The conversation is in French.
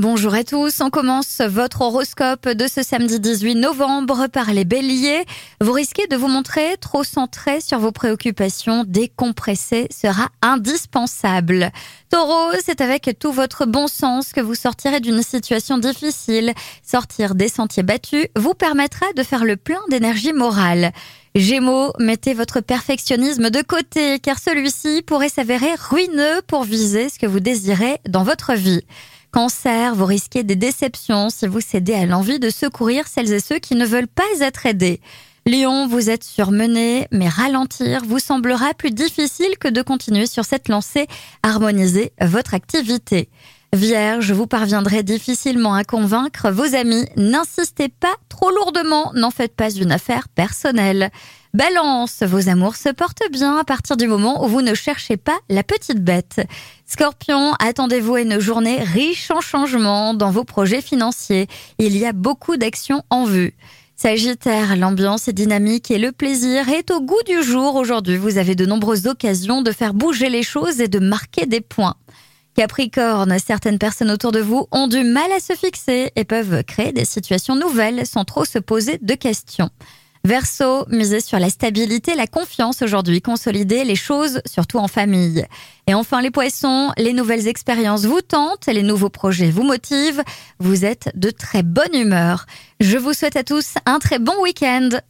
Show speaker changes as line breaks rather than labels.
Bonjour à tous, on commence votre horoscope de ce samedi 18 novembre par les béliers. Vous risquez de vous montrer trop centré sur vos préoccupations, décompresser sera indispensable. Taureau, c'est avec tout votre bon sens que vous sortirez d'une situation difficile. Sortir des sentiers battus vous permettra de faire le plein d'énergie morale. Gémeaux, mettez votre perfectionnisme de côté car celui-ci pourrait s'avérer ruineux pour viser ce que vous désirez dans votre vie. Cancer, vous risquez des déceptions si vous cédez à l'envie de secourir celles et ceux qui ne veulent pas être aidés. Lion, vous êtes surmené, mais ralentir vous semblera plus difficile que de continuer sur cette lancée. Harmonisez votre activité. Vierge, vous parviendrez difficilement à convaincre vos amis. N'insistez pas trop lourdement, n'en faites pas une affaire personnelle. Balance, vos amours se portent bien à partir du moment où vous ne cherchez pas la petite bête. Scorpion, attendez-vous à une journée riche en changements dans vos projets financiers. Il y a beaucoup d'actions en vue. Sagittaire, l'ambiance est dynamique et le plaisir est au goût du jour. Aujourd'hui, vous avez de nombreuses occasions de faire bouger les choses et de marquer des points. Capricorne, certaines personnes autour de vous ont du mal à se fixer et peuvent créer des situations nouvelles sans trop se poser de questions. Verseau, misez sur la stabilité, la confiance aujourd'hui, consolidez les choses, surtout en famille. Et enfin les poissons, les nouvelles expériences vous tentent, les nouveaux projets vous motivent, vous êtes de très bonne humeur. Je vous souhaite à tous un très bon week-end.